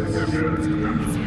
Let's go.